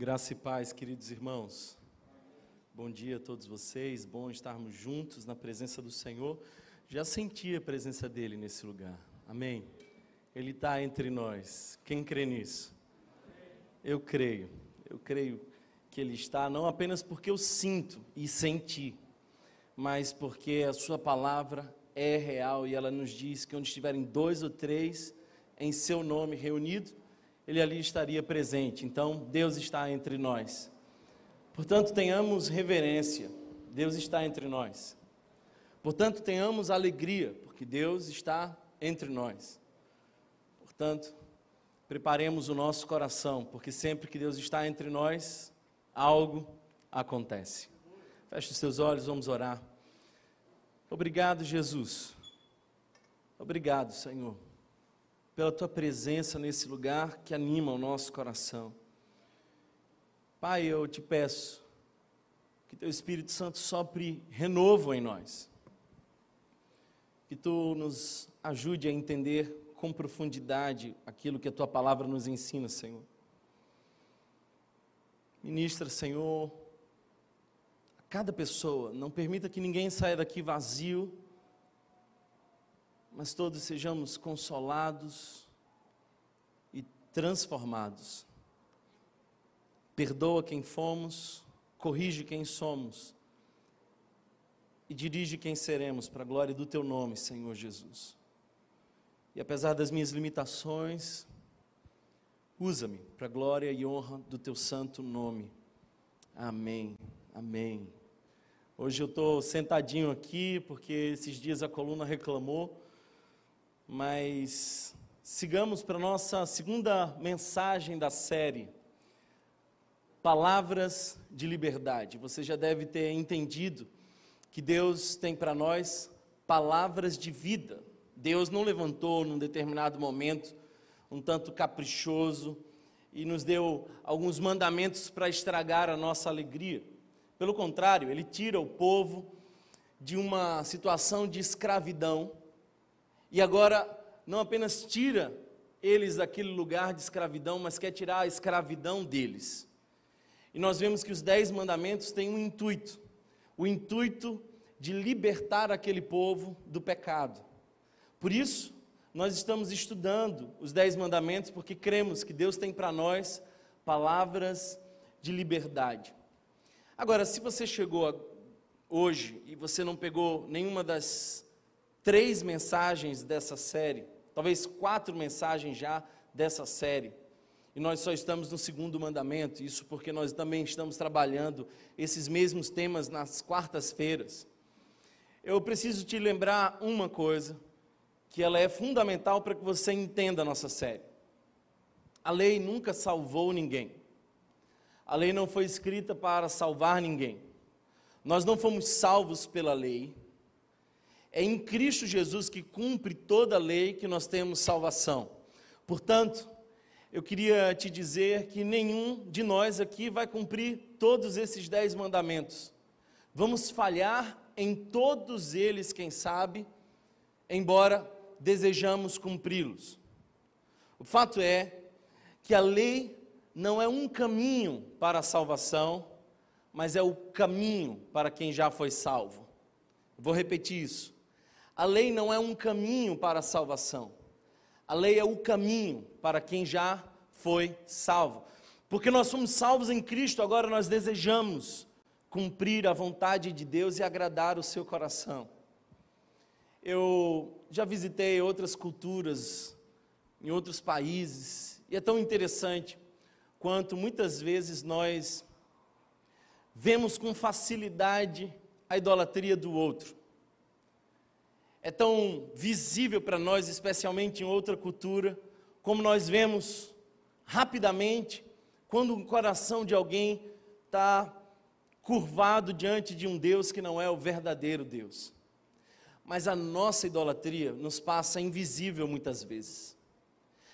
Graça e paz, queridos irmãos. Bom dia a todos vocês, bom estarmos juntos na presença do Senhor. Já senti a presença dele nesse lugar, amém? Ele está entre nós. Quem crê nisso? Eu creio, eu creio que ele está, não apenas porque eu sinto e senti, mas porque a Sua palavra é real e ela nos diz que onde estiverem dois ou três em Seu nome reunido, Ele ali estaria presente. Então, Deus está entre nós. Portanto, tenhamos reverência, Deus está entre nós. Portanto, tenhamos alegria, porque Deus está entre nós. Portanto, preparemos o nosso coração, porque sempre que Deus está entre nós, algo acontece. Feche os seus olhos, vamos orar. Obrigado, Jesus. Obrigado, Senhor, pela tua presença nesse lugar que anima o nosso coração. Pai, eu te peço que teu Espírito Santo sopre renovo em nós. Que tu nos ajude a entender com profundidade aquilo que a tua palavra nos ensina, Senhor. Ministra, Senhor, cada pessoa, não permita que ninguém saia daqui vazio, mas todos sejamos consolados e transformados. Perdoa quem fomos, corrige quem somos e dirige quem seremos para a glória do teu nome, Senhor Jesus. E apesar das minhas limitações, usa-me para a glória e honra do teu santo nome. Amém. Amém. Hoje eu estou sentadinho aqui porque esses dias a coluna reclamou, mas sigamos para a nossa segunda mensagem da série, Palavras de Liberdade. Você já deve ter entendido que Deus tem para nós palavras de vida. Deus não levantou num determinado momento um tanto caprichoso e nos deu alguns mandamentos para estragar a nossa alegria. Pelo contrário, ele tira o povo de uma situação de escravidão e agora não apenas tira eles daquele lugar de escravidão, mas quer tirar a escravidão deles. E nós vemos que os dez mandamentos têm um intuito: o intuito de libertar aquele povo do pecado. Por isso, nós estamos estudando os dez mandamentos porque cremos que Deus tem para nós palavras de liberdade. Agora, se você chegou hoje e você não pegou nenhuma das três mensagens dessa série, talvez quatro mensagens já dessa série, e nós só estamos no segundo mandamento, isso porque nós também estamos trabalhando esses mesmos temas nas quartas-feiras. Eu preciso te lembrar uma coisa, que ela é fundamental para que você entenda a nossa série. A lei nunca salvou ninguém. A lei não foi escrita para salvar ninguém. Nós não fomos salvos pela lei. É em Cristo Jesus que cumpre toda a lei que nós temos salvação. Portanto, eu queria te dizer que nenhum de nós aqui vai cumprir todos esses dez mandamentos. Vamos falhar em todos eles, quem sabe, embora desejamos cumpri-los. O fato é que a lei não é um caminho para a salvação, mas é o caminho para quem já foi salvo. Vou repetir isso. A lei não é um caminho para a salvação. A lei é o caminho para quem já foi salvo. Porque nós somos salvos em Cristo, agora nós desejamos cumprir a vontade de Deus e agradar o seu coração. Eu já visitei outras culturas em outros países e é tão interessante quanto muitas vezes nós vemos com facilidade a idolatria do outro. É tão visível para nós, especialmente em outra cultura, como nós vemos rapidamente quando o coração de alguém está curvado diante de um Deus que não é o verdadeiro Deus. Mas a nossa idolatria nos passa invisível muitas vezes.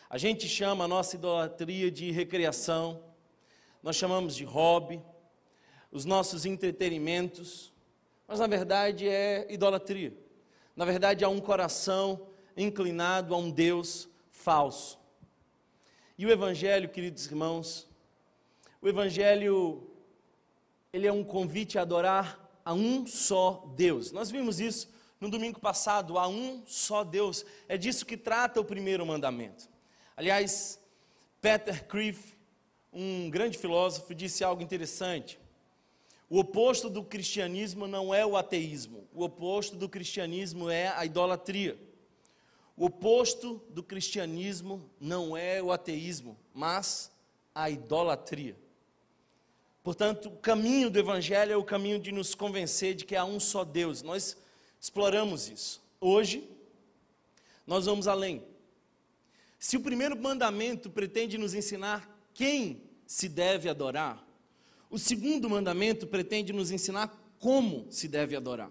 A gente chama a nossa idolatria de recreação, nós chamamos de hobby, os nossos entretenimentos, mas na verdade é idolatria. Na verdade, há um coração inclinado a um Deus falso. E o Evangelho, queridos irmãos, O Evangelho, ele é um convite a adorar a um só Deus. Nós vimos isso no domingo passado, a um só Deus. É disso que trata o primeiro mandamento. Aliás, Peter Criff, um grande filósofo, disse algo interessante. O oposto do cristianismo não é o ateísmo, o oposto do cristianismo é a idolatria. O oposto do cristianismo não é o ateísmo, mas a idolatria. Portanto, o caminho do Evangelho é o caminho de nos convencer de que há um só Deus. Nós exploramos isso. Hoje, nós vamos além. Se o primeiro mandamento pretende nos ensinar quem se deve adorar, o segundo mandamento pretende nos ensinar como se deve adorar.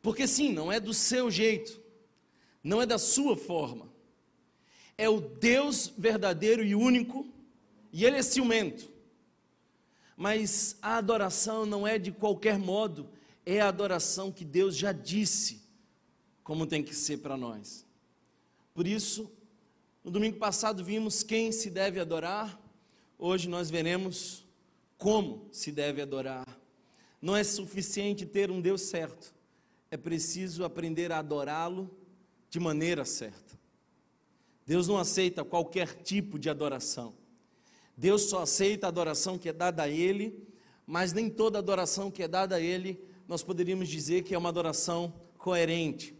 Porque sim, não é do seu jeito, não é da sua forma. É o Deus verdadeiro e único, e ele é ciumento mas a adoração não é de qualquer modo, é a adoração que Deus já disse como tem que ser para nós. Por isso, no domingo passado vimos quem se deve adorar, hoje nós veremos como se deve adorar. Não é suficiente ter um Deus certo, é preciso aprender a adorá-lo de maneira certa. Deus não aceita qualquer tipo de adoração. Deus só aceita a adoração que é dada a Ele, mas nem toda adoração que é dada a Ele nós poderíamos dizer que é uma adoração coerente.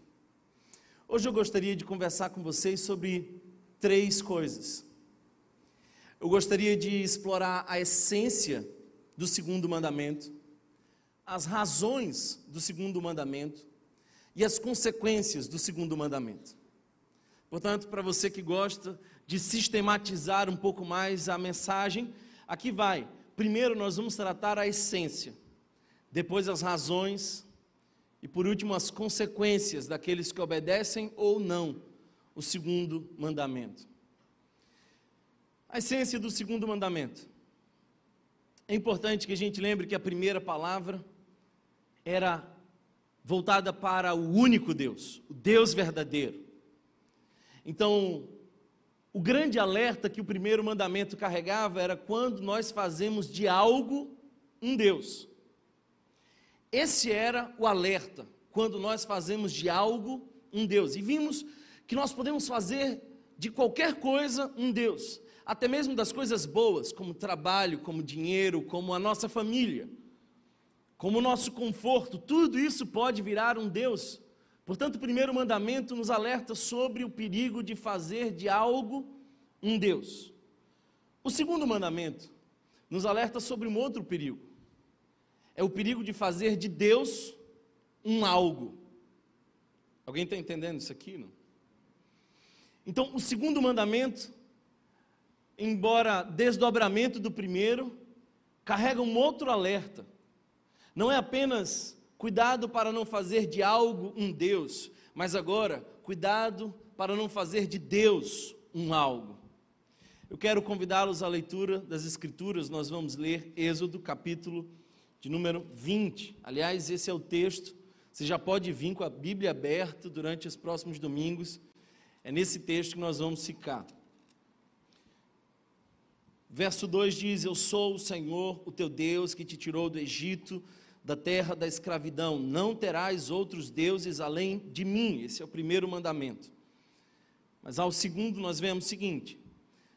Hoje eu gostaria de conversar com vocês sobre três coisas. Eu gostaria de explorar a essência do segundo mandamento, as razões do segundo mandamento e as consequências do segundo mandamento. Portanto, para você que gosta de sistematizar um pouco mais a mensagem, aqui vai. Primeiro nós vamos tratar a essência, depois as razões e por último as consequências daqueles que obedecem ou não o segundo mandamento. A essência do segundo mandamento. É importante que a gente lembre que a primeira palavra era voltada para o único Deus, o Deus verdadeiro. Então, o grande alerta que o primeiro mandamento carregava era quando nós fazemos de algo um Deus. Esse era o alerta, quando nós fazemos de algo um Deus. E vimos que nós podemos fazer de qualquer coisa um Deus, até mesmo das coisas boas, como trabalho, como dinheiro, como a nossa família, como o nosso conforto, tudo isso pode virar um Deus. Portanto, o primeiro mandamento nos alerta sobre o perigo de fazer de algo um Deus. O segundo mandamento nos alerta sobre um outro perigo. É o perigo de fazer de Deus um algo. Alguém está entendendo isso aqui? Não? Então, o segundo mandamento, embora desdobramento do primeiro, carrega um outro alerta. Não é apenas Cuidado para não fazer de algo um Deus, mas agora, cuidado para não fazer de Deus um algo. Eu quero convidá-los à leitura das Escrituras, nós vamos ler Êxodo, capítulo de número 20. Aliás, esse é o texto, você já pode vir com a Bíblia aberta durante os próximos domingos, é nesse texto que nós vamos ficar. Verso 2 diz: Eu sou o Senhor, o teu Deus, que te tirou do Egito da terra da escravidão. Não terás outros deuses além de mim. Esse é o primeiro mandamento. Mas ao segundo nós vemos o seguinte: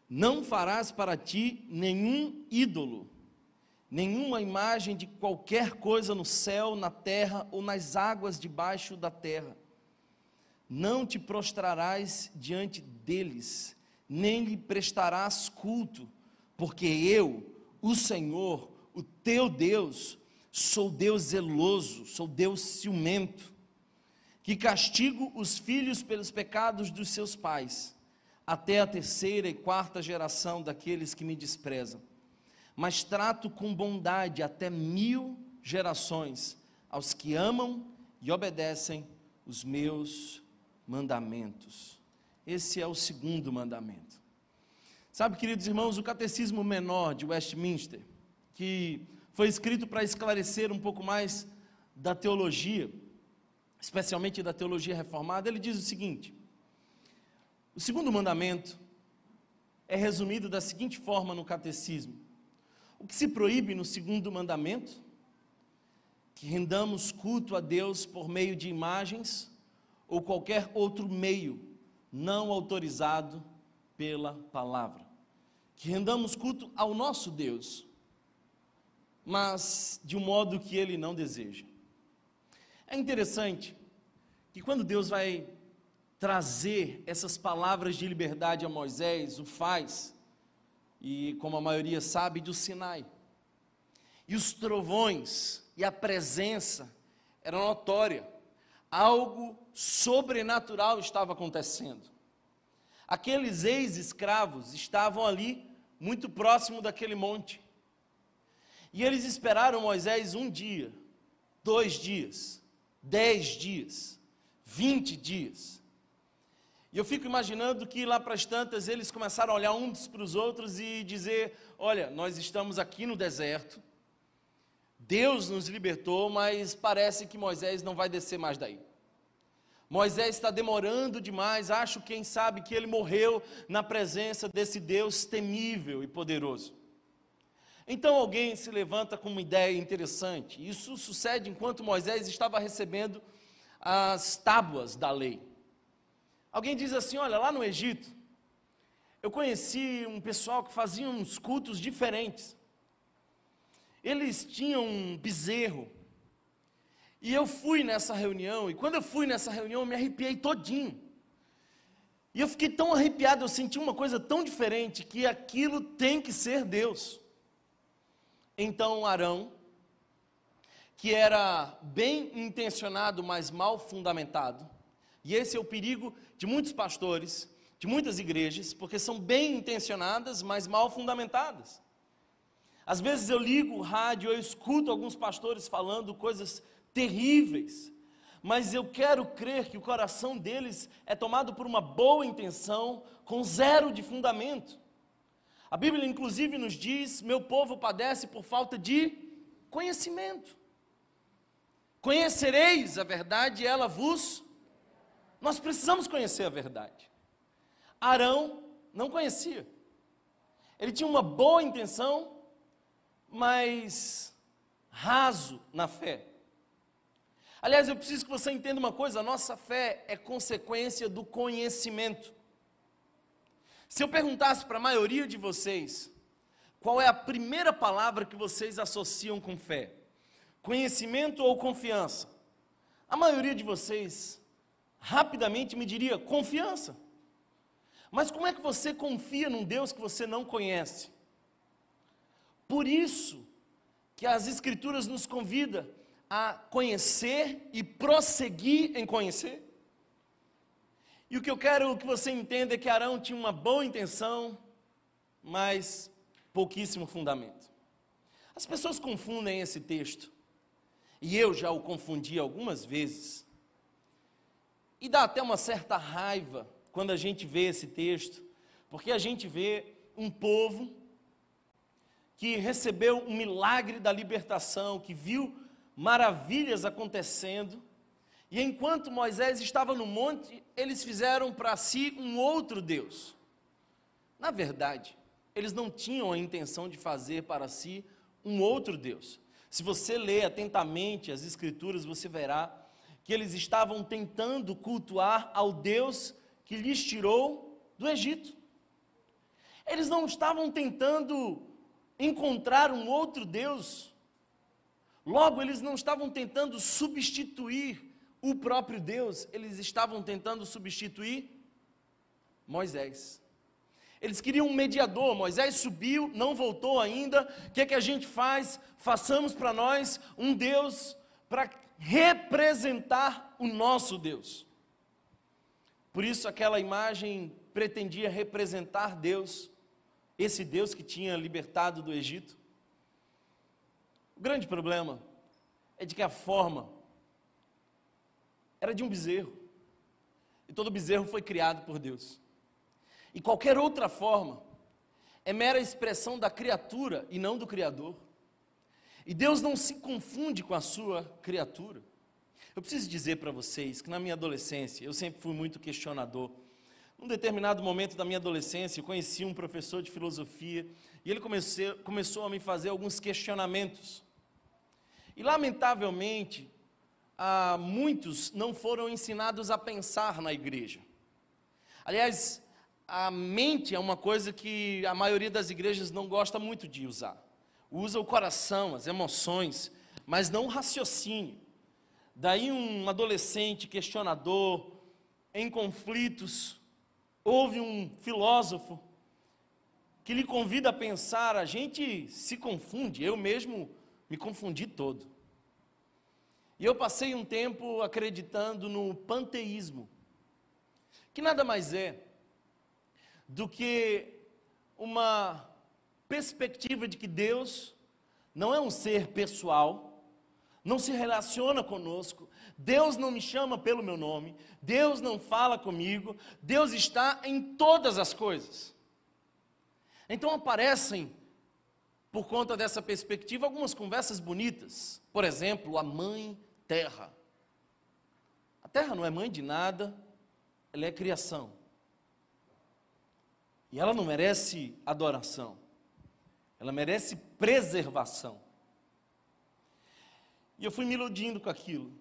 Não farás para ti nenhum ídolo, nenhuma imagem de qualquer coisa no céu, na terra ou nas águas debaixo da terra. Não te prostrarás diante deles, nem lhe prestarás culto, porque eu, o Senhor, o teu Deus, Sou Deus zeloso, sou Deus ciumento, que castigo os filhos pelos pecados dos seus pais, até a terceira e quarta geração daqueles que me desprezam. Mas trato com bondade até mil gerações aos que amam e obedecem os meus mandamentos. Esse é o segundo mandamento. Sabe, queridos irmãos, o catecismo menor de Westminster, que foi escrito para esclarecer um pouco mais da teologia, especialmente da teologia reformada. Ele diz o seguinte: o segundo mandamento é resumido da seguinte forma no catecismo: O que se proíbe no segundo mandamento? Que rendamos culto a Deus por meio de imagens ou qualquer outro meio não autorizado pela palavra. Que rendamos culto ao nosso Deus, mas de um modo que ele não deseja. É interessante que quando Deus vai trazer essas palavras de liberdade a Moisés, o faz, e como a maioria sabe, do Sinai. E os trovões e a presença era notória. Algo sobrenatural estava acontecendo. Aqueles ex-escravos estavam ali, muito próximo daquele monte. E eles esperaram Moisés um dia, dois dias, dez dias, vinte dias. E eu fico imaginando que lá para as tantas eles começaram a olhar uns para os outros e dizer: Olha, nós estamos aqui no deserto, Deus nos libertou, mas parece que Moisés não vai descer mais daí. Moisés está demorando demais, acho, quem sabe, que ele morreu na presença desse Deus temível e poderoso. Então alguém se levanta com uma ideia interessante. Isso sucede enquanto Moisés estava recebendo as tábuas da lei. Alguém diz assim: olha, lá no Egito, eu conheci um pessoal que fazia uns cultos diferentes. Eles tinham um bezerro. E eu fui nessa reunião, e quando eu fui nessa reunião, eu me arrepiei todinho. E eu fiquei tão arrepiado, eu senti uma coisa tão diferente, que aquilo tem que ser Deus. Então Arão, que era bem intencionado, mas mal fundamentado, e esse é o perigo de muitos pastores, de muitas igrejas, porque são bem intencionadas, mas mal fundamentadas. Às vezes eu ligo o rádio, eu escuto alguns pastores falando coisas terríveis, mas eu quero crer que o coração deles é tomado por uma boa intenção, com zero de fundamento. A Bíblia, inclusive, nos diz: meu povo padece por falta de conhecimento. Conhecereis a verdade ela vos. Nós precisamos conhecer a verdade. Arão não conhecia. Ele tinha uma boa intenção, mas raso na fé. Aliás, eu preciso que você entenda uma coisa: a nossa fé é consequência do conhecimento. Se eu perguntasse para a maioria de vocês, qual é a primeira palavra que vocês associam com fé? Conhecimento ou confiança? A maioria de vocês rapidamente me diria confiança. Mas como é que você confia num Deus que você não conhece? Por isso que as Escrituras nos convida a conhecer e prosseguir em conhecer. E o que eu quero que você entenda é que Arão tinha uma boa intenção, mas pouquíssimo fundamento. As pessoas confundem esse texto, e eu já o confundi algumas vezes, e dá até uma certa raiva quando a gente vê esse texto, porque a gente vê um povo que recebeu um milagre da libertação, que viu maravilhas acontecendo, e enquanto Moisés estava no monte, eles fizeram para si um outro Deus. Na verdade, eles não tinham a intenção de fazer para si um outro Deus. Se você ler atentamente as Escrituras, você verá que eles estavam tentando cultuar ao Deus que lhes tirou do Egito. Eles não estavam tentando encontrar um outro Deus. Logo, eles não estavam tentando substituir o próprio Deus, eles estavam tentando substituir Moisés. Eles queriam um mediador, Moisés subiu, não voltou ainda. O que, é que a gente faz? Façamos para nós um Deus para representar o nosso Deus. Por isso, aquela imagem pretendia representar Deus, esse Deus que tinha libertado do Egito. Grande problema é de que a forma era de um bezerro. E todo bezerro foi criado por Deus. E qualquer outra forma é mera expressão da criatura e não do Criador. E Deus não se confunde com a sua criatura. Eu preciso dizer para vocês que na minha adolescência eu sempre fui muito questionador. Num determinado momento da minha adolescência, eu conheci um professor de filosofia e ele começou a me fazer alguns questionamentos. E, lamentavelmente, ah, muitos não foram ensinados a pensar na igreja. Aliás, a mente é uma coisa que a maioria das igrejas não gosta muito de usar. Usa o coração, as emoções, mas não o raciocínio. Daí um adolescente questionador, em conflitos, houve um filósofo que lhe convida a pensar, a gente se confunde, eu mesmo me confundi todo. E eu passei um tempo acreditando no panteísmo, que nada mais é do que uma perspectiva de que Deus não é um ser pessoal, não se relaciona conosco, Deus não me chama pelo meu nome, Deus não fala comigo, Deus está em todas as coisas. Então aparecem, por conta dessa perspectiva, algumas conversas bonitas. Por exemplo, a mãe terra. A terra não é mãe de nada, ela é criação. E ela não merece adoração, ela merece preservação. E eu fui me iludindo com aquilo.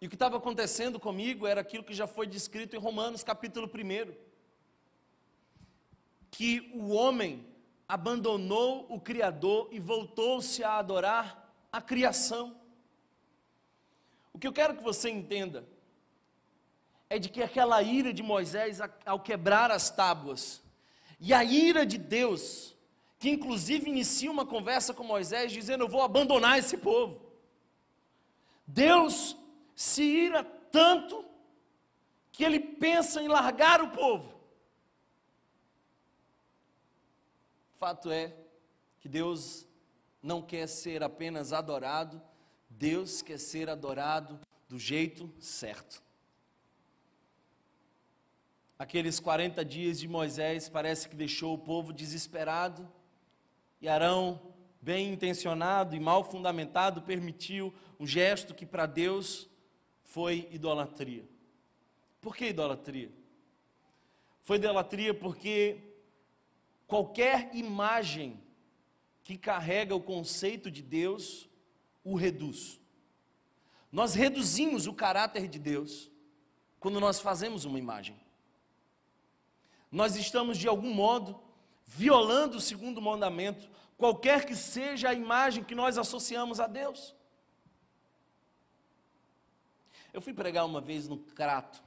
E o que estava acontecendo comigo era aquilo que já foi descrito em Romanos capítulo 1. Que o homem abandonou o Criador e voltou-se a adorar a criação. O que eu quero que você entenda é de que aquela ira de Moisés ao quebrar as tábuas, e a ira de Deus, que inclusive inicia uma conversa com Moisés dizendo: Eu vou abandonar esse povo. Deus se ira tanto que ele pensa em largar o povo. Fato é que Deus não quer ser apenas adorado, Deus quer ser adorado do jeito certo. Aqueles 40 dias de Moisés parece que deixou o povo desesperado, e Arão, bem intencionado e mal fundamentado, permitiu um gesto que para Deus foi idolatria. Por que idolatria? Foi idolatria porque qualquer imagem que carrega o conceito de Deus o reduz. Nós reduzimos o caráter de Deus quando nós fazemos uma imagem. Nós estamos, de algum modo, violando o segundo mandamento, qualquer que seja a imagem que nós associamos a Deus. Eu fui pregar uma vez no Crato,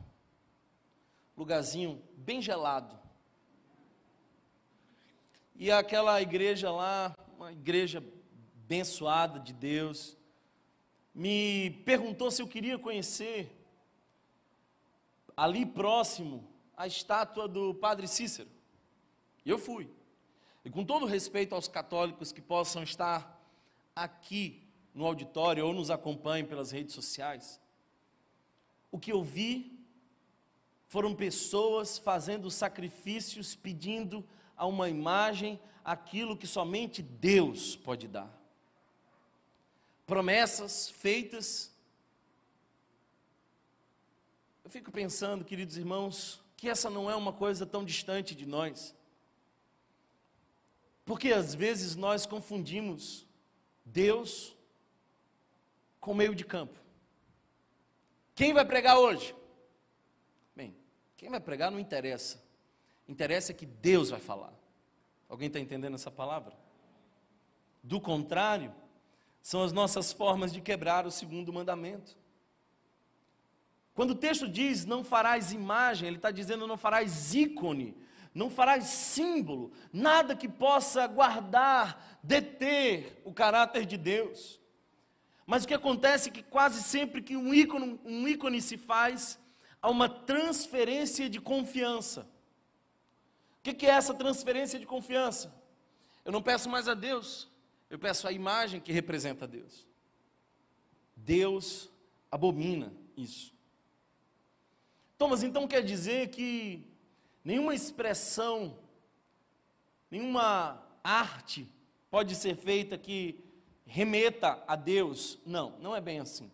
lugarzinho bem gelado. E aquela igreja lá, uma igreja abençoada de Deus, me perguntou se eu queria conhecer ali próximo a estátua do Padre Cícero. E eu fui. E com todo respeito aos católicos que possam estar aqui no auditório ou nos acompanhem pelas redes sociais, o que eu vi foram pessoas fazendo sacrifícios, pedindo a uma imagem aquilo que somente Deus pode dar promessas feitas. Eu fico pensando, queridos irmãos, que essa não é uma coisa tão distante de nós. Porque às vezes nós confundimos Deus com meio de campo. Quem vai pregar hoje? Bem, quem vai pregar não interessa. Interessa é que Deus vai falar. Alguém está entendendo essa palavra? Do contrário, são as nossas formas de quebrar o segundo mandamento. Quando o texto diz não farás imagem, ele está dizendo não farás ícone, não farás símbolo, nada que possa guardar, deter o caráter de Deus. Mas o que acontece é que quase sempre que um ícone, um ícone se faz, há uma transferência de confiança. O que é essa transferência de confiança? Eu não peço mais a Deus, eu peço a imagem que representa Deus. Deus abomina isso. Thomas, então quer dizer que nenhuma expressão, nenhuma arte pode ser feita que remeta a Deus? Não, não é bem assim.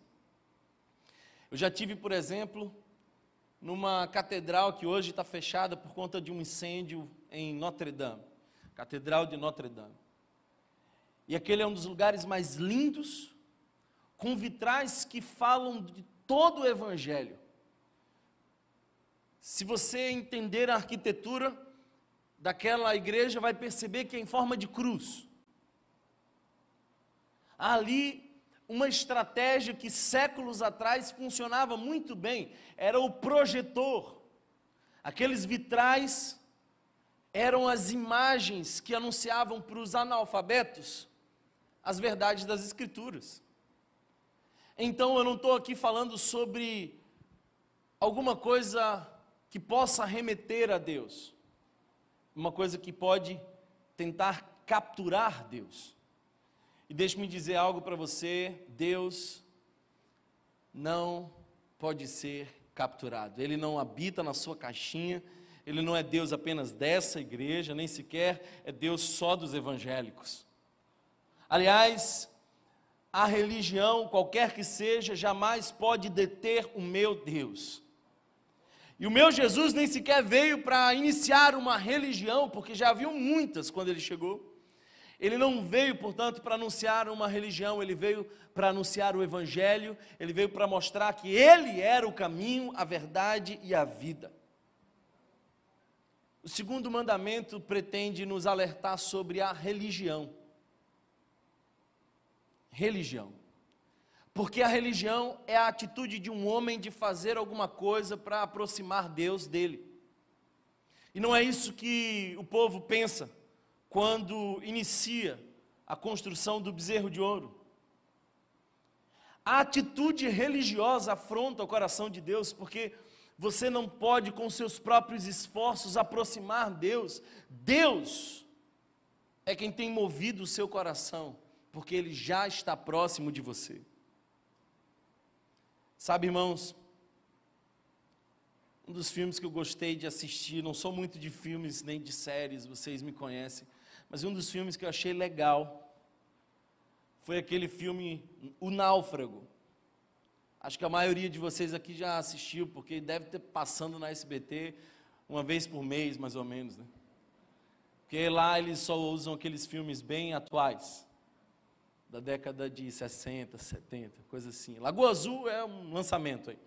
Eu já tive, por exemplo, numa catedral que hoje está fechada por conta de um incêndio em Notre Dame. Catedral de Notre Dame. E aquele é um dos lugares mais lindos, com vitrais que falam de todo o Evangelho. Se você entender a arquitetura daquela igreja, vai perceber que é em forma de cruz. Ali, uma estratégia que séculos atrás funcionava muito bem era o projetor. Aqueles vitrais eram as imagens que anunciavam para os analfabetos as verdades das Escrituras. Então eu não estou aqui falando sobre alguma coisa que possa remeter a Deus, uma coisa que pode tentar capturar Deus. E deixe-me dizer algo para você: Deus não pode ser capturado, Ele não habita na sua caixinha, Ele não é Deus apenas dessa igreja, nem sequer é Deus só dos evangélicos. Aliás, a religião, qualquer que seja, jamais pode deter o meu Deus. E o meu Jesus nem sequer veio para iniciar uma religião, porque já haviam muitas quando ele chegou. Ele não veio, portanto, para anunciar uma religião, ele veio para anunciar o Evangelho, ele veio para mostrar que ele era o caminho, a verdade e a vida. O segundo mandamento pretende nos alertar sobre a religião religião. Porque a religião é a atitude de um homem de fazer alguma coisa para aproximar Deus dele. E não é isso que o povo pensa quando inicia a construção do bezerro de ouro. A atitude religiosa afronta o coração de Deus, porque você não pode, com seus próprios esforços, aproximar Deus. Deus é quem tem movido o seu coração porque Ele já está próximo de você. Sabe, irmãos, um dos filmes que eu gostei de assistir, não sou muito de filmes nem de séries, vocês me conhecem, mas um dos filmes que eu achei legal foi aquele filme O Náufrago. Acho que a maioria de vocês aqui já assistiu, porque deve ter passando na SBT uma vez por mês, mais ou menos, né? Porque lá eles só usam aqueles filmes bem atuais da década de 60, 70, coisa assim. Lagoa Azul é um lançamento aí.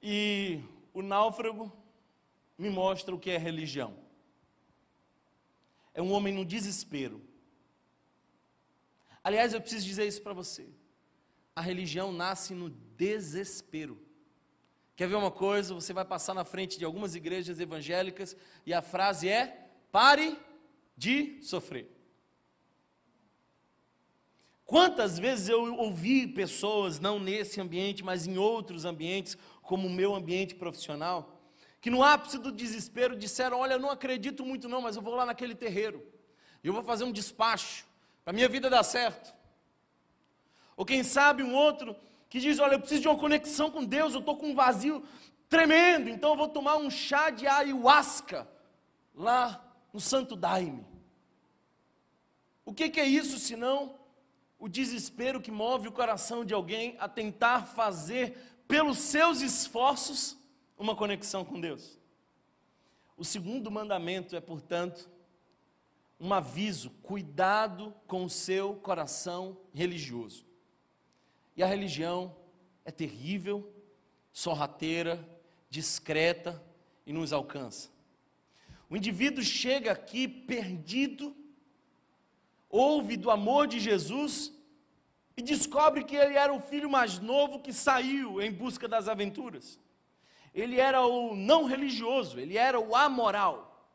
E o náufrago me mostra o que é religião. É um homem no desespero. Aliás, eu preciso dizer isso para você. A religião nasce no desespero. Quer ver uma coisa? Você vai passar na frente de algumas igrejas evangélicas e a frase é: pare de sofrer. Quantas vezes eu ouvi pessoas, não nesse ambiente, mas em outros ambientes, como o meu ambiente profissional, que no ápice do desespero disseram: Olha, eu não acredito muito, não, mas eu vou lá naquele terreiro, eu vou fazer um despacho, para minha vida dar certo. Ou quem sabe um outro que diz: Olha, eu preciso de uma conexão com Deus, eu estou com um vazio tremendo, então eu vou tomar um chá de ayahuasca lá no Santo Daime. O que, que é isso senão o desespero que move o coração de alguém a tentar fazer, pelos seus esforços, uma conexão com Deus. O segundo mandamento é, portanto, um aviso: cuidado com o seu coração religioso. E a religião é terrível, sorrateira, discreta e nos alcança. O indivíduo chega aqui perdido, ouve do amor de Jesus e descobre que ele era o filho mais novo que saiu em busca das aventuras. Ele era o não religioso, ele era o amoral.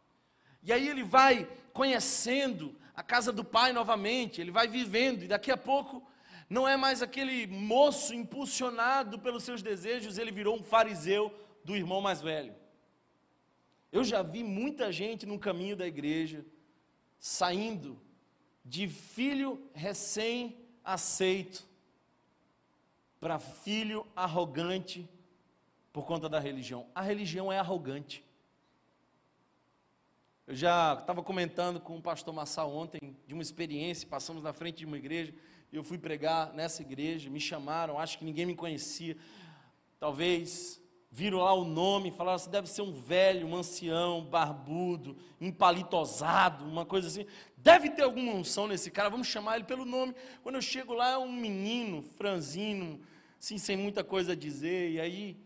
E aí ele vai conhecendo a casa do pai novamente, ele vai vivendo, e daqui a pouco não é mais aquele moço impulsionado pelos seus desejos, ele virou um fariseu do irmão mais velho. Eu já vi muita gente no caminho da igreja saindo de filho recém aceito para filho arrogante por conta da religião. A religião é arrogante. Eu já estava comentando com o pastor Massal ontem de uma experiência, passamos na frente de uma igreja, eu fui pregar nessa igreja, me chamaram, acho que ninguém me conhecia. Talvez viram lá o nome, falaram assim, deve ser um velho, um ancião, barbudo, empalitosado, uma coisa assim. Deve ter alguma unção nesse cara, vamos chamar ele pelo nome. Quando eu chego lá, é um menino, franzino, assim, sem muita coisa a dizer, e aí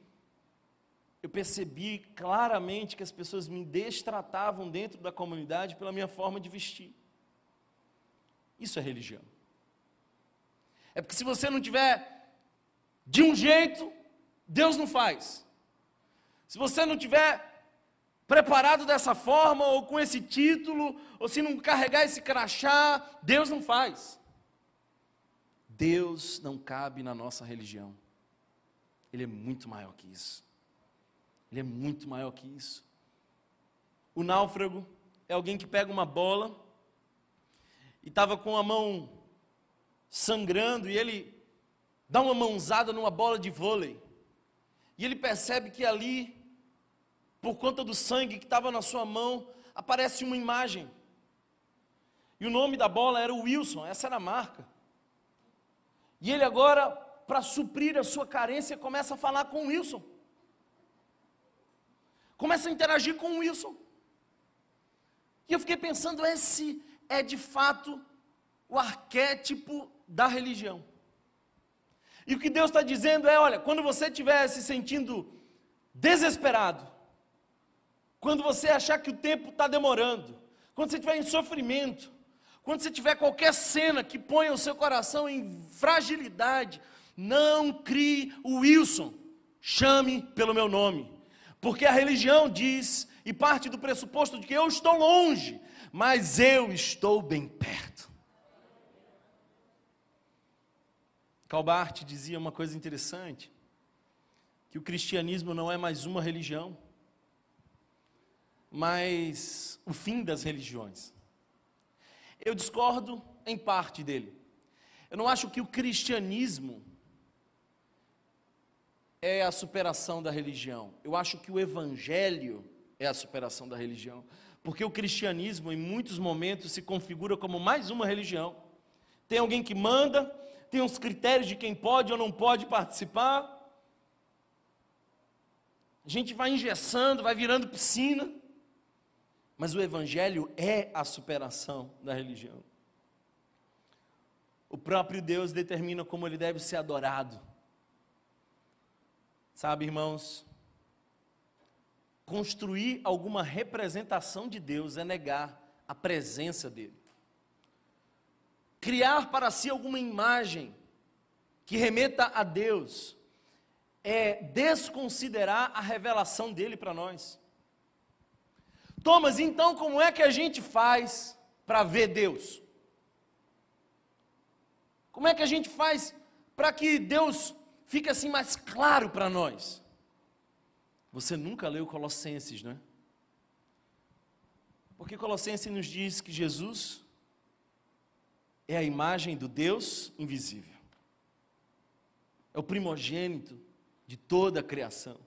eu percebi claramente que as pessoas me destratavam dentro da comunidade pela minha forma de vestir. Isso é religião. É porque se você não tiver de um jeito, Deus não faz. Se você não tiver preparado dessa forma, ou com esse título, ou se não carregar esse crachá, Deus não faz. Deus não cabe na nossa religião. Ele é muito maior que isso. Ele é muito maior que isso. O náufrago é alguém que pega uma bola e estava com a mão sangrando e ele dá uma mãozada numa bola de vôlei. E ele percebe que ali, por conta do sangue que estava na sua mão, aparece uma imagem. E o nome da bola era Wilson, essa era a marca. E ele agora, para suprir a sua carência, começa a falar com Wilson. Começa a interagir com Wilson. E eu fiquei pensando, esse é de fato o arquétipo da religião. E o que Deus está dizendo é: olha, quando você estiver se sentindo desesperado, quando você achar que o tempo está demorando, quando você estiver em sofrimento, quando você tiver qualquer cena que ponha o seu coração em fragilidade, não crie o Wilson, chame pelo meu nome, porque a religião diz e parte do pressuposto de que eu estou longe, mas eu estou bem perto. Calbart dizia uma coisa interessante, que o cristianismo não é mais uma religião, mas o fim das religiões. Eu discordo em parte dele. Eu não acho que o cristianismo é a superação da religião. Eu acho que o evangelho é a superação da religião. Porque o cristianismo, em muitos momentos, se configura como mais uma religião. Tem alguém que manda, tem os critérios de quem pode ou não pode participar. A gente vai engessando, vai virando piscina. Mas o Evangelho é a superação da religião. O próprio Deus determina como ele deve ser adorado. Sabe, irmãos, construir alguma representação de Deus é negar a presença dele criar para si alguma imagem que remeta a Deus, é desconsiderar a revelação dele para nós. Thomas, então como é que a gente faz para ver Deus? Como é que a gente faz para que Deus fique assim mais claro para nós? Você nunca leu Colossenses, não é? Porque Colossenses nos diz que Jesus é a imagem do Deus invisível. É o primogênito de toda a criação,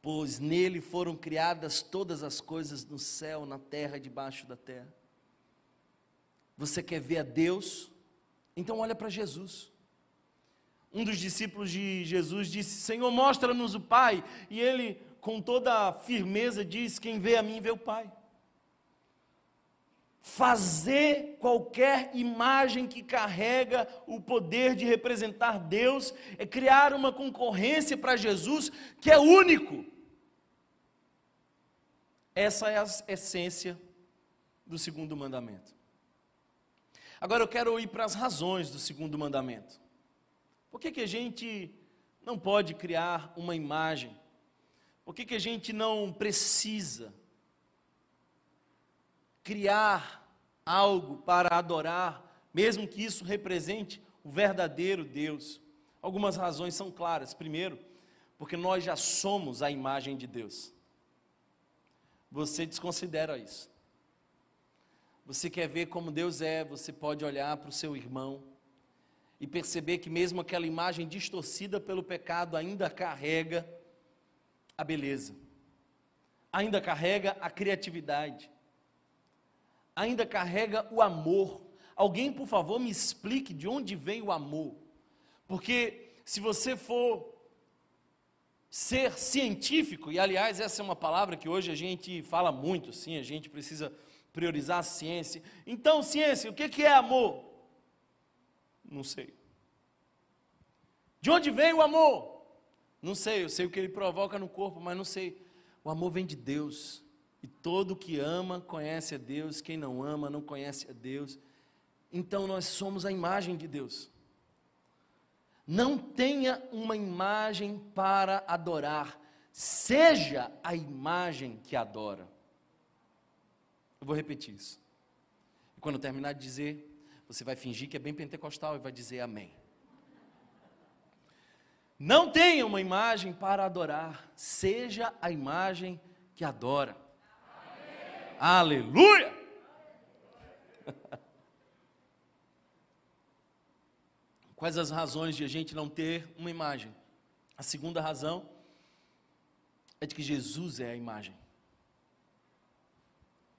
pois nele foram criadas todas as coisas no céu, na terra, debaixo da terra. Você quer ver a Deus? Então olha para Jesus. Um dos discípulos de Jesus disse: Senhor, mostra-nos o Pai. E ele, com toda firmeza, diz: Quem vê a mim, vê o Pai fazer qualquer imagem que carrega o poder de representar Deus, é criar uma concorrência para Jesus que é único. Essa é a essência do segundo mandamento. Agora eu quero ir para as razões do segundo mandamento. Por que, que a gente não pode criar uma imagem? Por que, que a gente não precisa criar algo para adorar, mesmo que isso represente o verdadeiro Deus. Algumas razões são claras. Primeiro, porque nós já somos a imagem de Deus. Você desconsidera isso. Você quer ver como Deus é, você pode olhar para o seu irmão e perceber que, mesmo aquela imagem distorcida pelo pecado, ainda carrega a beleza, ainda carrega a criatividade, ainda carrega o amor. Alguém, por favor, me explique de onde vem o amor. Porque se você for ser científico, e aliás, essa é uma palavra que hoje a gente fala muito, sim, a gente precisa priorizar a ciência. Então, ciência, o que é amor? Não sei. De onde vem o amor? Não sei, eu sei o que ele provoca no corpo, mas não sei. O amor vem de Deus. E todo que ama conhece a Deus, quem não ama não conhece a Deus. Então nós somos a imagem de Deus. Não tenha uma imagem para adorar, seja a imagem que adora. Eu vou repetir isso. E quando eu terminar de dizer, você vai fingir que é bem pentecostal e vai dizer amém. Não tenha uma imagem para adorar, seja a imagem que adora. Amém. Aleluia! Quais as razões de a gente não ter uma imagem? A segunda razão é de que Jesus é a imagem.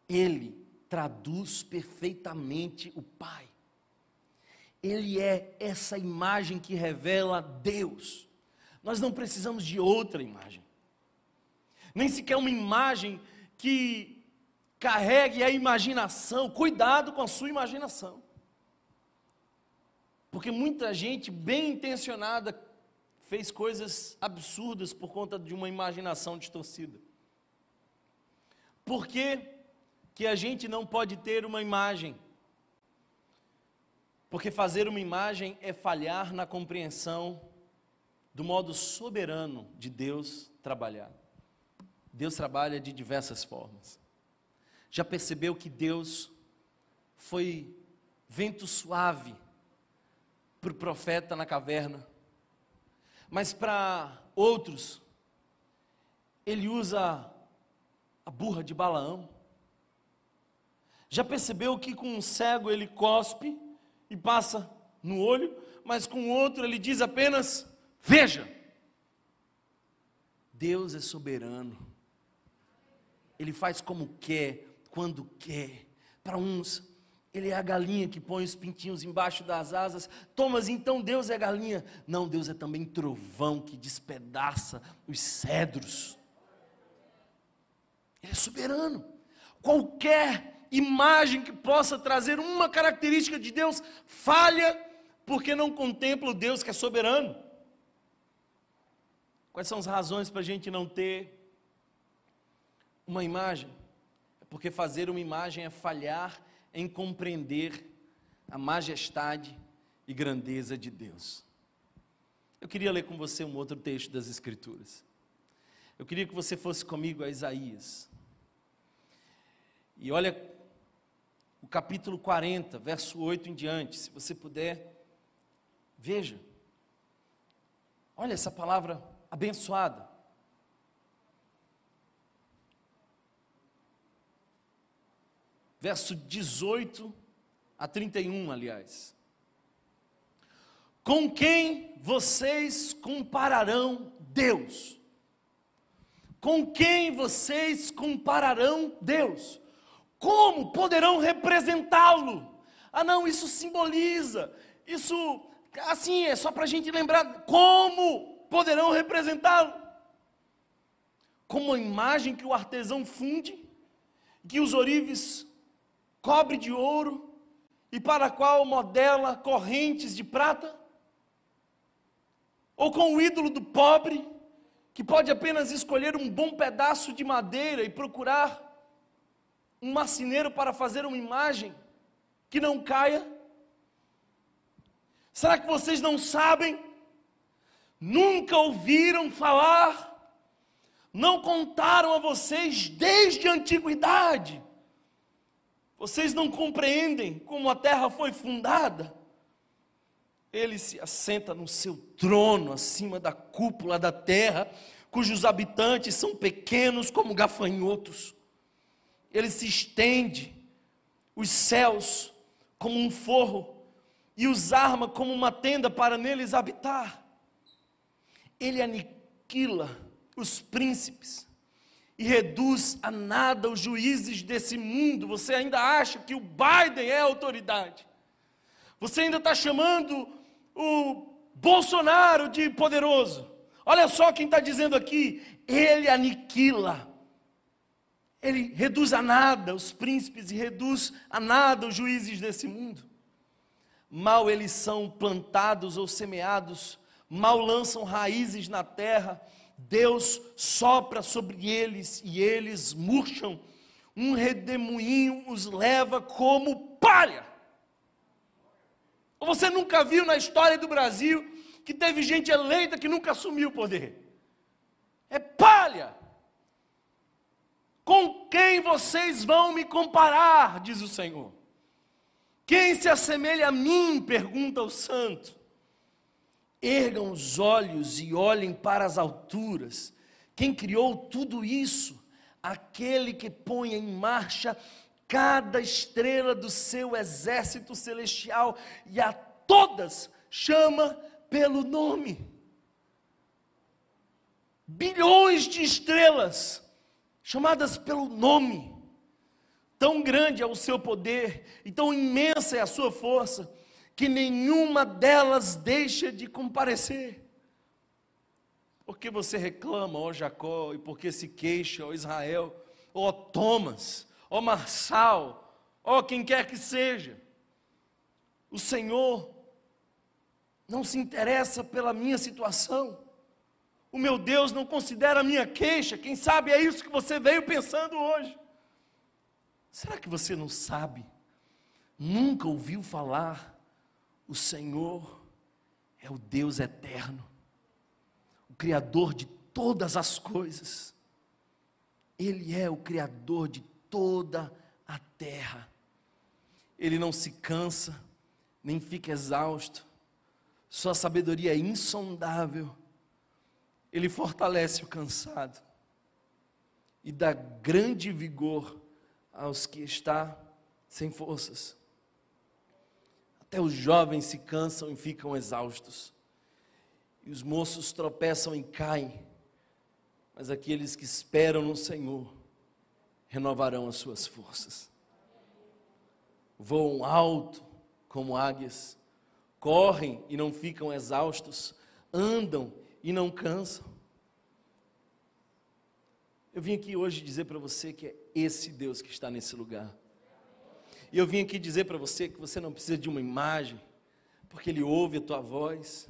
Ele traduz perfeitamente o Pai. Ele é essa imagem que revela Deus. Nós não precisamos de outra imagem, nem sequer uma imagem que carregue a imaginação. Cuidado com a sua imaginação. Porque muita gente bem intencionada fez coisas absurdas por conta de uma imaginação distorcida. Por que, que a gente não pode ter uma imagem? Porque fazer uma imagem é falhar na compreensão do modo soberano de Deus trabalhar. Deus trabalha de diversas formas. Já percebeu que Deus foi vento suave para o profeta na caverna, mas para outros, ele usa a burra de Balaão. Já percebeu que com um cego ele cospe e passa no olho, mas com o outro ele diz apenas: Veja. Deus é soberano. Ele faz como quer, quando quer. Para uns, ele é a galinha que põe os pintinhos embaixo das asas. Thomas, então Deus é galinha. Não, Deus é também trovão que despedaça os cedros. Ele é soberano. Qualquer imagem que possa trazer uma característica de Deus falha porque não contempla o Deus que é soberano. Quais são as razões para a gente não ter uma imagem? É porque fazer uma imagem é falhar em compreender a majestade e grandeza de Deus. Eu queria ler com você um outro texto das Escrituras. Eu queria que você fosse comigo a Isaías. E olha o capítulo 40, verso 8 em diante, se você puder, veja. Olha essa palavra abençoada. verso 18 a 31, aliás. Com quem vocês compararão Deus? Com quem vocês compararão Deus? Como poderão representá-lo? Ah, não, isso simboliza, isso, assim, é só para a gente lembrar. Como poderão representá-lo? Como a imagem que o artesão funde, que os orives cobre de ouro e para a qual modela correntes de prata? Ou com o ídolo do pobre, que pode apenas escolher um bom pedaço de madeira e procurar um marceneiro para fazer uma imagem que não caia? Será que vocês não sabem? Nunca ouviram falar? Não contaram a vocês desde a antiguidade vocês não compreendem como a terra foi fundada? Ele se assenta no seu trono acima da cúpula da terra, cujos habitantes são pequenos como gafanhotos. Ele se estende os céus como um forro e os arma como uma tenda para neles habitar. Ele aniquila os príncipes e reduz a nada os juízes desse mundo. Você ainda acha que o Biden é autoridade? Você ainda está chamando o Bolsonaro de poderoso? Olha só quem está dizendo aqui: Ele aniquila, Ele reduz a nada os príncipes e reduz a nada os juízes desse mundo. Mal eles são plantados ou semeados, mal lançam raízes na terra, Deus sopra sobre eles e eles murcham, um redemoinho os leva como palha. Você nunca viu na história do Brasil que teve gente eleita que nunca assumiu o poder? É palha. Com quem vocês vão me comparar? Diz o Senhor. Quem se assemelha a mim? pergunta o santo. Ergam os olhos e olhem para as alturas. Quem criou tudo isso? Aquele que põe em marcha cada estrela do seu exército celestial e a todas chama pelo nome. Bilhões de estrelas chamadas pelo nome. Tão grande é o seu poder e tão imensa é a sua força, que nenhuma delas deixa de comparecer. Porque você reclama, ó Jacó, e porque se queixa, ó Israel, ó Thomas, ó Marçal, ó quem quer que seja. O Senhor não se interessa pela minha situação. O meu Deus não considera a minha queixa. Quem sabe é isso que você veio pensando hoje. Será que você não sabe? Nunca ouviu falar? O Senhor é o Deus eterno, o Criador de todas as coisas. Ele é o Criador de toda a terra. Ele não se cansa, nem fica exausto. Sua sabedoria é insondável. Ele fortalece o cansado e dá grande vigor aos que está sem forças. Até os jovens se cansam e ficam exaustos. E os moços tropeçam e caem. Mas aqueles que esperam no Senhor renovarão as suas forças. Voam alto como águias, correm e não ficam exaustos, andam e não cansam. Eu vim aqui hoje dizer para você que é esse Deus que está nesse lugar. E eu vim aqui dizer para você que você não precisa de uma imagem, porque Ele ouve a tua voz,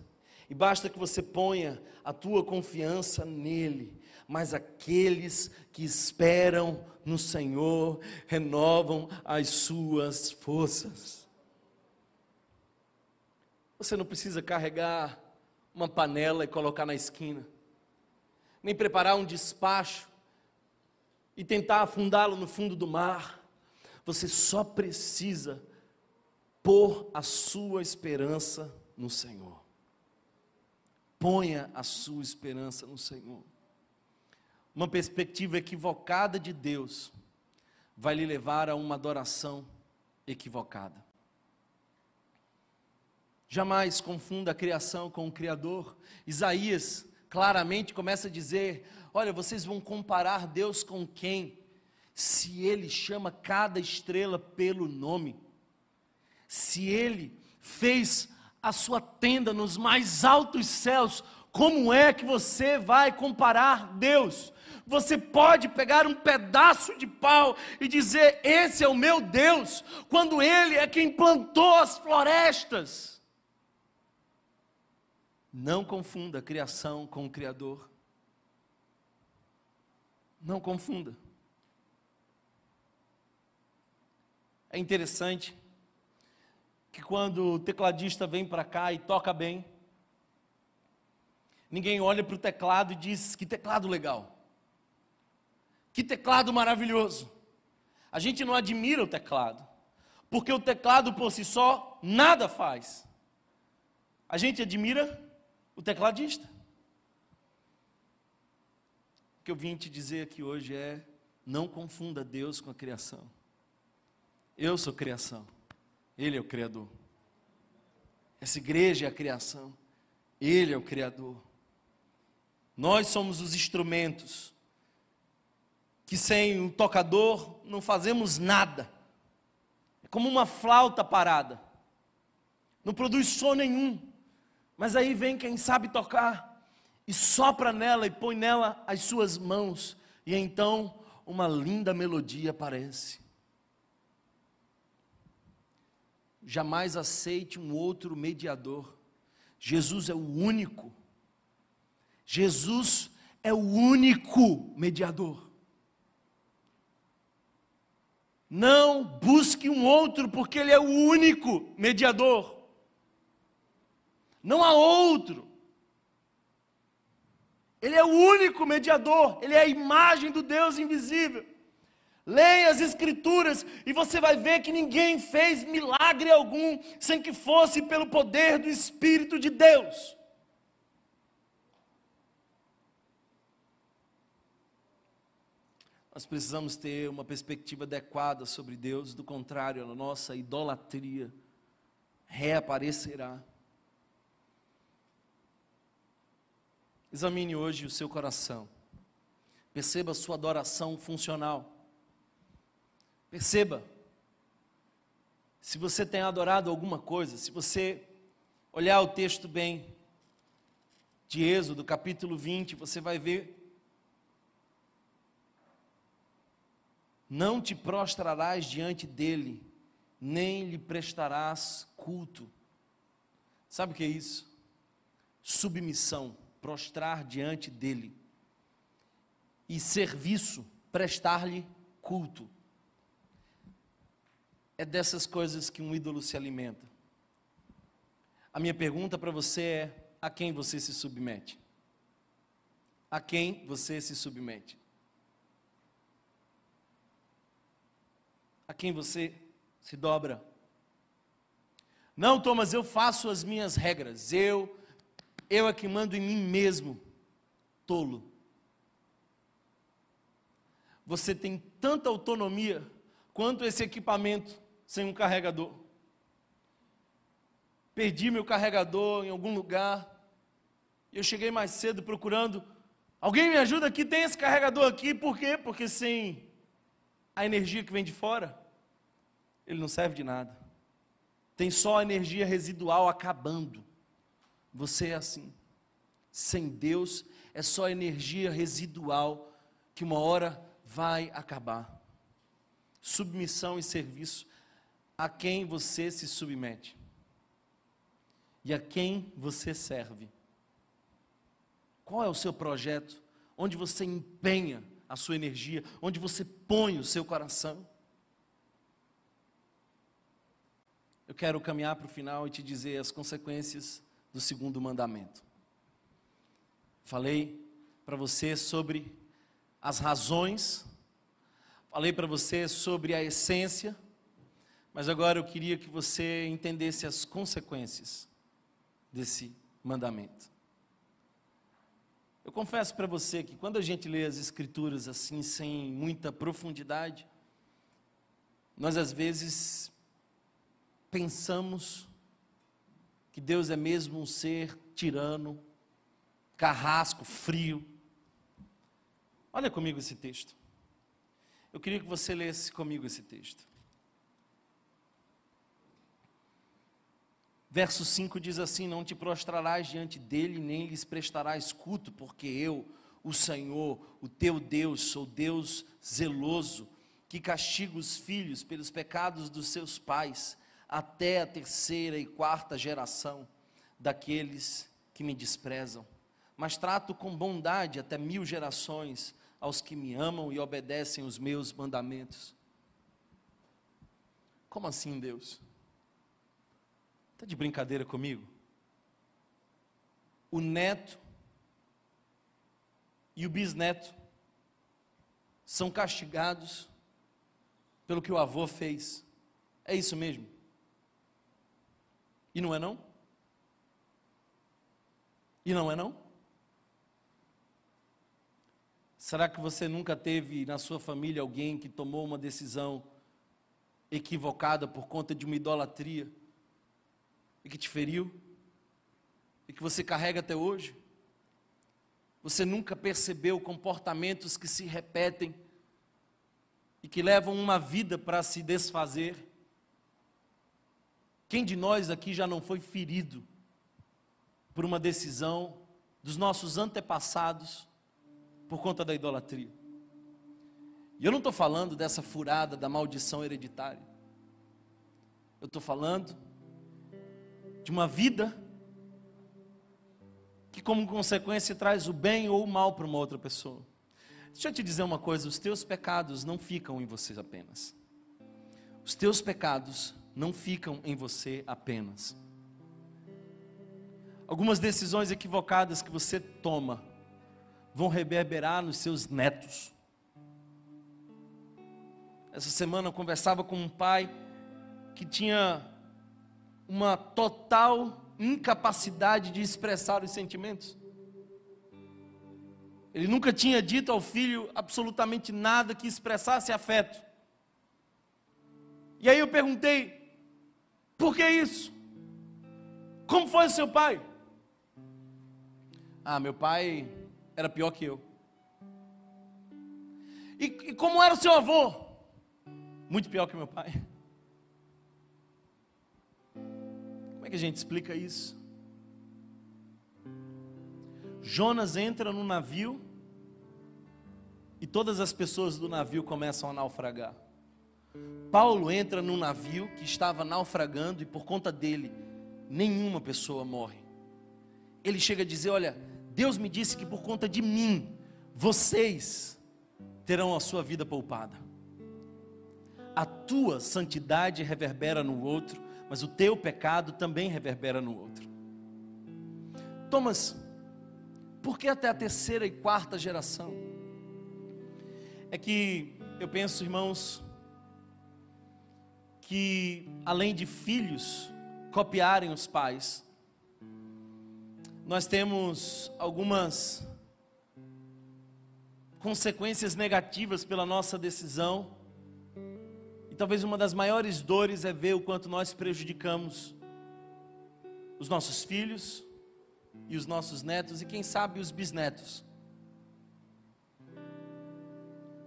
e basta que você ponha a tua confiança nele. Mas aqueles que esperam no Senhor renovam as suas forças. Você não precisa carregar uma panela e colocar na esquina, nem preparar um despacho e tentar afundá-lo no fundo do mar. Você só precisa pôr a sua esperança no Senhor. Ponha a sua esperança no Senhor. Uma perspectiva equivocada de Deus vai lhe levar a uma adoração equivocada. Jamais confunda a criação com o Criador. Isaías claramente começa a dizer: Olha, vocês vão comparar Deus com quem? Se Ele chama cada estrela pelo nome, se Ele fez a sua tenda nos mais altos céus, como é que você vai comparar Deus? Você pode pegar um pedaço de pau e dizer: Esse é o meu Deus, quando Ele é quem plantou as florestas. Não confunda criação com o Criador. Não confunda. É interessante que quando o tecladista vem para cá e toca bem, ninguém olha para o teclado e diz: que teclado legal, que teclado maravilhoso. A gente não admira o teclado, porque o teclado por si só nada faz. A gente admira o tecladista que eu vim te dizer aqui hoje é: não confunda Deus com a criação. Eu sou criação, Ele é o Criador. Essa igreja é a criação, Ele é o Criador. Nós somos os instrumentos que sem o tocador não fazemos nada. É como uma flauta parada, não produz som nenhum. Mas aí vem quem sabe tocar e sopra nela e põe nela as suas mãos, e então uma linda melodia aparece. Jamais aceite um outro mediador. Jesus é o único. Jesus é o único mediador. Não busque um outro, porque Ele é o único mediador. Não há outro. Ele é o único mediador, ele é a imagem do Deus invisível. Leia as Escrituras e você vai ver que ninguém fez milagre algum sem que fosse pelo poder do Espírito de Deus. Nós precisamos ter uma perspectiva adequada sobre Deus, do contrário, a nossa idolatria reaparecerá. Examine hoje o seu coração. Perceba a sua adoração funcional. Perceba se você tem adorado alguma coisa, se você olhar o texto bem de Êxodo, capítulo 20, você vai ver Não te prostrarás diante dele, nem lhe prestarás culto. Sabe o que é isso? Submissão prostrar diante dele, e serviço, prestar-lhe culto. É dessas coisas que um ídolo se alimenta. A minha pergunta para você é: a quem você se submete? A quem você se submete? A quem você se dobra? Não, Thomas, eu faço as minhas regras, eu eu é que mando em mim mesmo, tolo. Você tem tanta autonomia quanto esse equipamento sem um carregador. Perdi meu carregador em algum lugar. Eu cheguei mais cedo procurando. Alguém me ajuda aqui? Tem esse carregador aqui. Por quê? Porque sem a energia que vem de fora, ele não serve de nada. Tem só a energia residual acabando. Você é assim. Sem Deus é só energia residual que uma hora vai acabar. Submissão e serviço a quem você se submete e a quem você serve. Qual é o seu projeto? Onde você empenha a sua energia? Onde você põe o seu coração? Eu quero caminhar para o final e te dizer as consequências do segundo mandamento. Falei para você sobre as razões, falei para você sobre a essência, mas agora eu queria que você entendesse as consequências desse mandamento. Eu confesso para você que quando a gente lê as Escrituras assim, sem muita profundidade, nós às vezes pensamos que Deus é mesmo um ser tirano, carrasco, frio. Olha comigo esse texto. Eu queria que você lesse comigo esse texto. Verso 5 diz assim: Não te prostrarás diante dele, nem lhes prestarás culto, porque eu, o Senhor, o teu Deus, sou Deus zeloso, que castiga os filhos pelos pecados dos seus pais até a terceira e quarta geração daqueles que me desprezam. Mas trato com bondade até mil gerações aos que me amam e obedecem os meus mandamentos. Como assim, Deus? Está de brincadeira comigo? O neto e o bisneto são castigados pelo que o avô fez. É isso mesmo? E não é não? E não é não? Será que você nunca teve na sua família alguém que tomou uma decisão equivocada por conta de uma idolatria e que te feriu e que você carrega até hoje? Você nunca percebeu comportamentos que se repetem e que levam uma vida para se desfazer? Quem de nós aqui já não foi ferido por uma decisão dos nossos antepassados por conta da idolatria. E eu não estou falando dessa furada da maldição hereditária. Eu estou falando de uma vida que, como consequência, traz o bem ou o mal para uma outra pessoa. Deixa eu te dizer uma coisa: os teus pecados não ficam em você apenas. Os teus pecados não ficam em você apenas. Algumas decisões equivocadas que você toma vão reverberar nos seus netos. Essa semana eu conversava com um pai que tinha uma total incapacidade de expressar os sentimentos. Ele nunca tinha dito ao filho absolutamente nada que expressasse afeto. E aí eu perguntei: por que isso? Como foi o seu pai? Ah, meu pai era pior que eu. E, e como era o seu avô? Muito pior que meu pai. Como é que a gente explica isso? Jonas entra no navio e todas as pessoas do navio começam a naufragar. Paulo entra num navio que estava naufragando e por conta dele nenhuma pessoa morre. Ele chega a dizer: Olha, Deus me disse que por conta de mim vocês terão a sua vida poupada. A tua santidade reverbera no outro, mas o teu pecado também reverbera no outro. Thomas, por que até a terceira e quarta geração? É que eu penso, irmãos, que além de filhos copiarem os pais, nós temos algumas consequências negativas pela nossa decisão. E talvez uma das maiores dores é ver o quanto nós prejudicamos os nossos filhos e os nossos netos e quem sabe os bisnetos.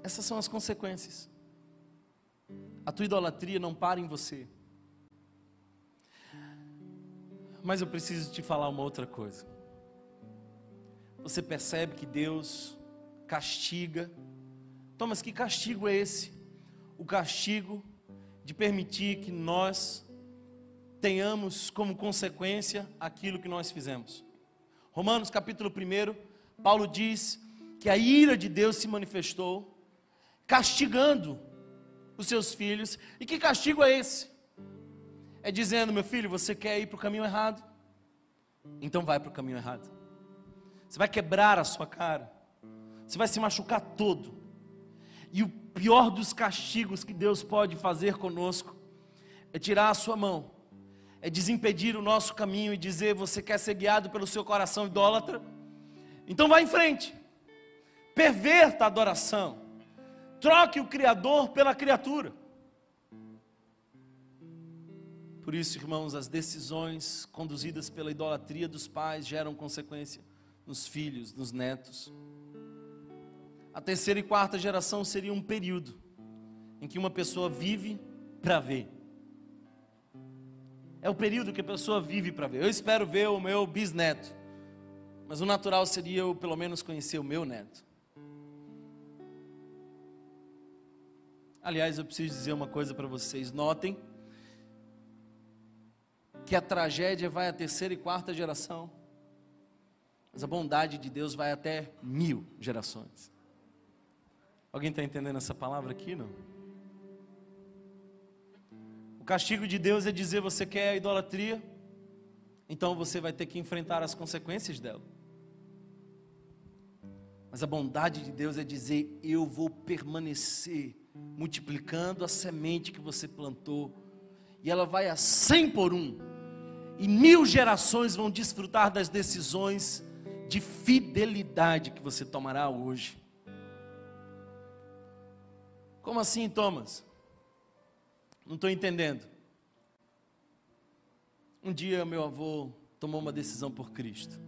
Essas são as consequências. A tua idolatria não para em você. Mas eu preciso te falar uma outra coisa. Você percebe que Deus castiga. Thomas, que castigo é esse? O castigo de permitir que nós tenhamos como consequência aquilo que nós fizemos. Romanos capítulo 1, Paulo diz que a ira de Deus se manifestou castigando os seus filhos. E que castigo é esse? É dizendo, meu filho, você quer ir para o caminho errado? Então vai para o caminho errado. Você vai quebrar a sua cara. Você vai se machucar todo. E o pior dos castigos que Deus pode fazer conosco é tirar a sua mão, é desimpedir o nosso caminho e dizer: você quer ser guiado pelo seu coração idólatra? Então vá em frente, perverta a adoração, troque o Criador pela criatura. Por isso, irmãos, as decisões conduzidas pela idolatria dos pais geram consequência nos filhos, nos netos. A terceira e quarta geração seria um período em que uma pessoa vive para ver. É o período que a pessoa vive para ver. Eu espero ver o meu bisneto, mas o natural seria eu pelo menos conhecer o meu neto. Aliás, eu preciso dizer uma coisa para vocês. Notem que a tragédia vai à terceira e quarta geração, mas a bondade de Deus vai até mil gerações. Alguém está entendendo essa palavra aqui, não? O castigo de Deus é dizer: você quer a idolatria, então você vai ter que enfrentar as consequências dela. Mas a bondade de Deus é dizer: eu vou permanecer multiplicando a semente que você plantou, e ela vai a cem por um e mil gerações vão desfrutar das decisões de fidelidade que você tomará hoje. Como assim, Thomas? Não estou entendendo. Um dia meu avô tomou uma decisão por Cristo.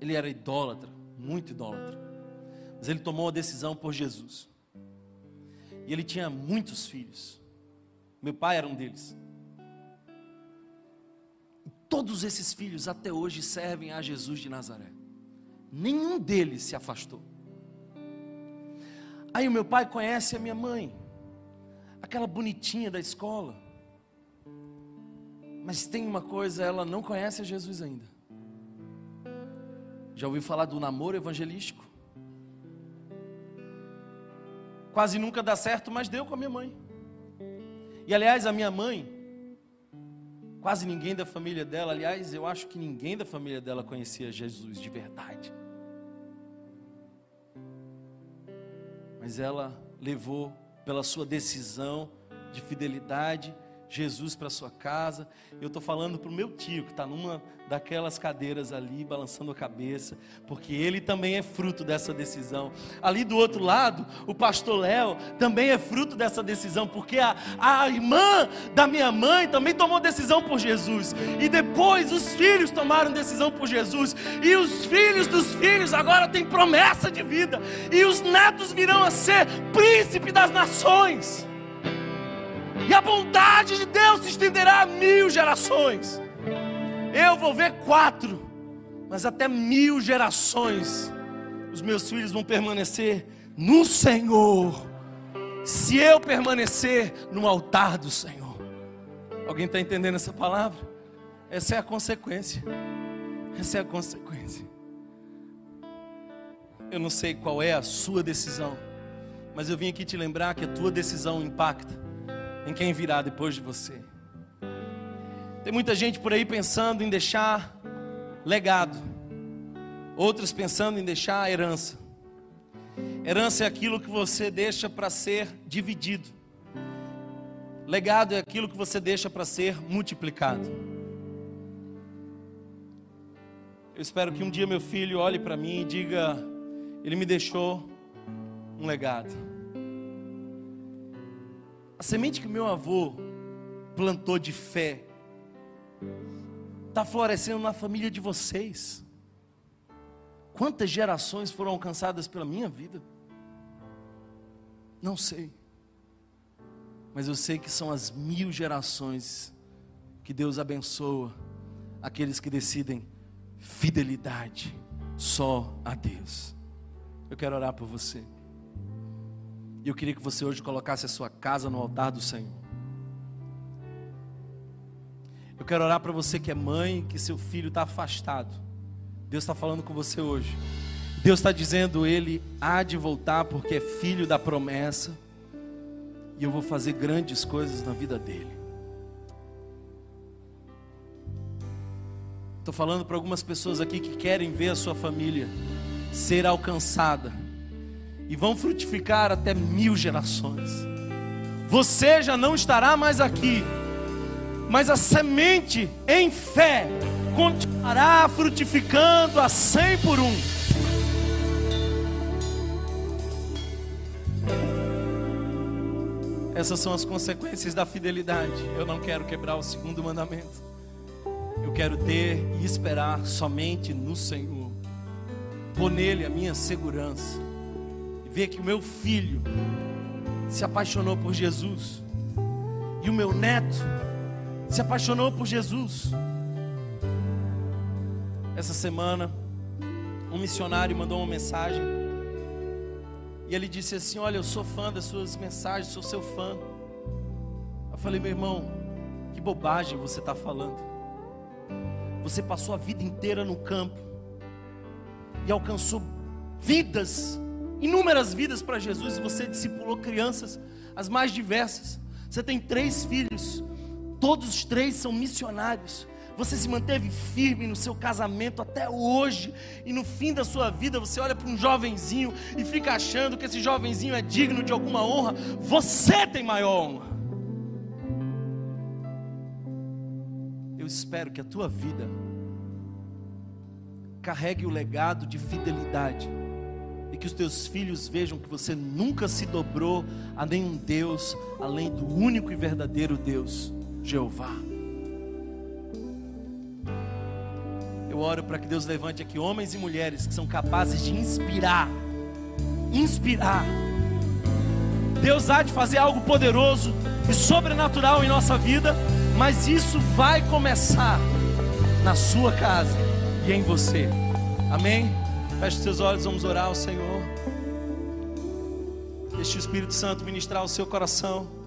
Ele era idólatra, muito idólatra. Mas ele tomou uma decisão por Jesus. E ele tinha muitos filhos. Meu pai era um deles todos esses filhos até hoje servem a Jesus de Nazaré. Nenhum deles se afastou. Aí o meu pai conhece a minha mãe, aquela bonitinha da escola. Mas tem uma coisa, ela não conhece a Jesus ainda. Já ouviu falar do namoro evangelístico? Quase nunca dá certo, mas deu com a minha mãe. E aliás, a minha mãe, quase ninguém da família dela, aliás, eu acho que ninguém da família dela conhecia Jesus de verdade. Mas ela levou pela sua decisão de fidelidade Jesus para sua casa. Eu estou falando para o meu tio, que está numa daquelas cadeiras ali, balançando a cabeça, porque ele também é fruto dessa decisão. Ali do outro lado, o pastor Léo também é fruto dessa decisão, porque a, a irmã da minha mãe também tomou decisão por Jesus, e depois os filhos tomaram decisão por Jesus, e os filhos dos filhos agora têm promessa de vida, e os netos virão a ser príncipe das nações. E a bondade de Deus se estenderá a mil gerações. Eu vou ver quatro, mas até mil gerações. Os meus filhos vão permanecer no Senhor. Se eu permanecer no altar do Senhor. Alguém está entendendo essa palavra? Essa é a consequência. Essa é a consequência. Eu não sei qual é a sua decisão, mas eu vim aqui te lembrar que a tua decisão impacta em quem virá depois de você. Tem muita gente por aí pensando em deixar legado, outros pensando em deixar herança. Herança é aquilo que você deixa para ser dividido. Legado é aquilo que você deixa para ser multiplicado. Eu espero que um dia meu filho olhe para mim e diga: Ele me deixou um legado. A semente que meu avô plantou de fé está florescendo na família de vocês. Quantas gerações foram alcançadas pela minha vida? Não sei. Mas eu sei que são as mil gerações que Deus abençoa aqueles que decidem fidelidade só a Deus. Eu quero orar por você. E eu queria que você hoje colocasse a sua casa no altar do Senhor. Eu quero orar para você que é mãe, que seu filho está afastado. Deus está falando com você hoje. Deus está dizendo: Ele há de voltar porque é filho da promessa. E eu vou fazer grandes coisas na vida dele. Estou falando para algumas pessoas aqui que querem ver a sua família ser alcançada e vão frutificar até mil gerações. Você já não estará mais aqui, mas a semente em fé continuará frutificando a cem por um. Essas são as consequências da fidelidade. Eu não quero quebrar o segundo mandamento. Eu quero ter e esperar somente no Senhor. Pôr nele a minha segurança ver que o meu filho se apaixonou por Jesus e o meu neto se apaixonou por Jesus. Essa semana, um missionário mandou uma mensagem e ele disse assim: Olha, eu sou fã das suas mensagens, sou seu fã. Eu falei, meu irmão, que bobagem você está falando. Você passou a vida inteira no campo e alcançou vidas inúmeras vidas para Jesus, você discipulou crianças, as mais diversas. Você tem três filhos, todos os três são missionários. Você se manteve firme no seu casamento até hoje, e no fim da sua vida você olha para um jovenzinho e fica achando que esse jovenzinho é digno de alguma honra. Você tem maior honra. Eu espero que a tua vida carregue o legado de fidelidade e que os teus filhos vejam que você nunca se dobrou a nenhum Deus além do único e verdadeiro Deus, Jeová. Eu oro para que Deus levante aqui homens e mulheres que são capazes de inspirar, inspirar. Deus há de fazer algo poderoso e sobrenatural em nossa vida, mas isso vai começar na sua casa e em você. Amém? Feche seus olhos, vamos orar ao Senhor. Deixe o Espírito Santo ministrar o seu coração.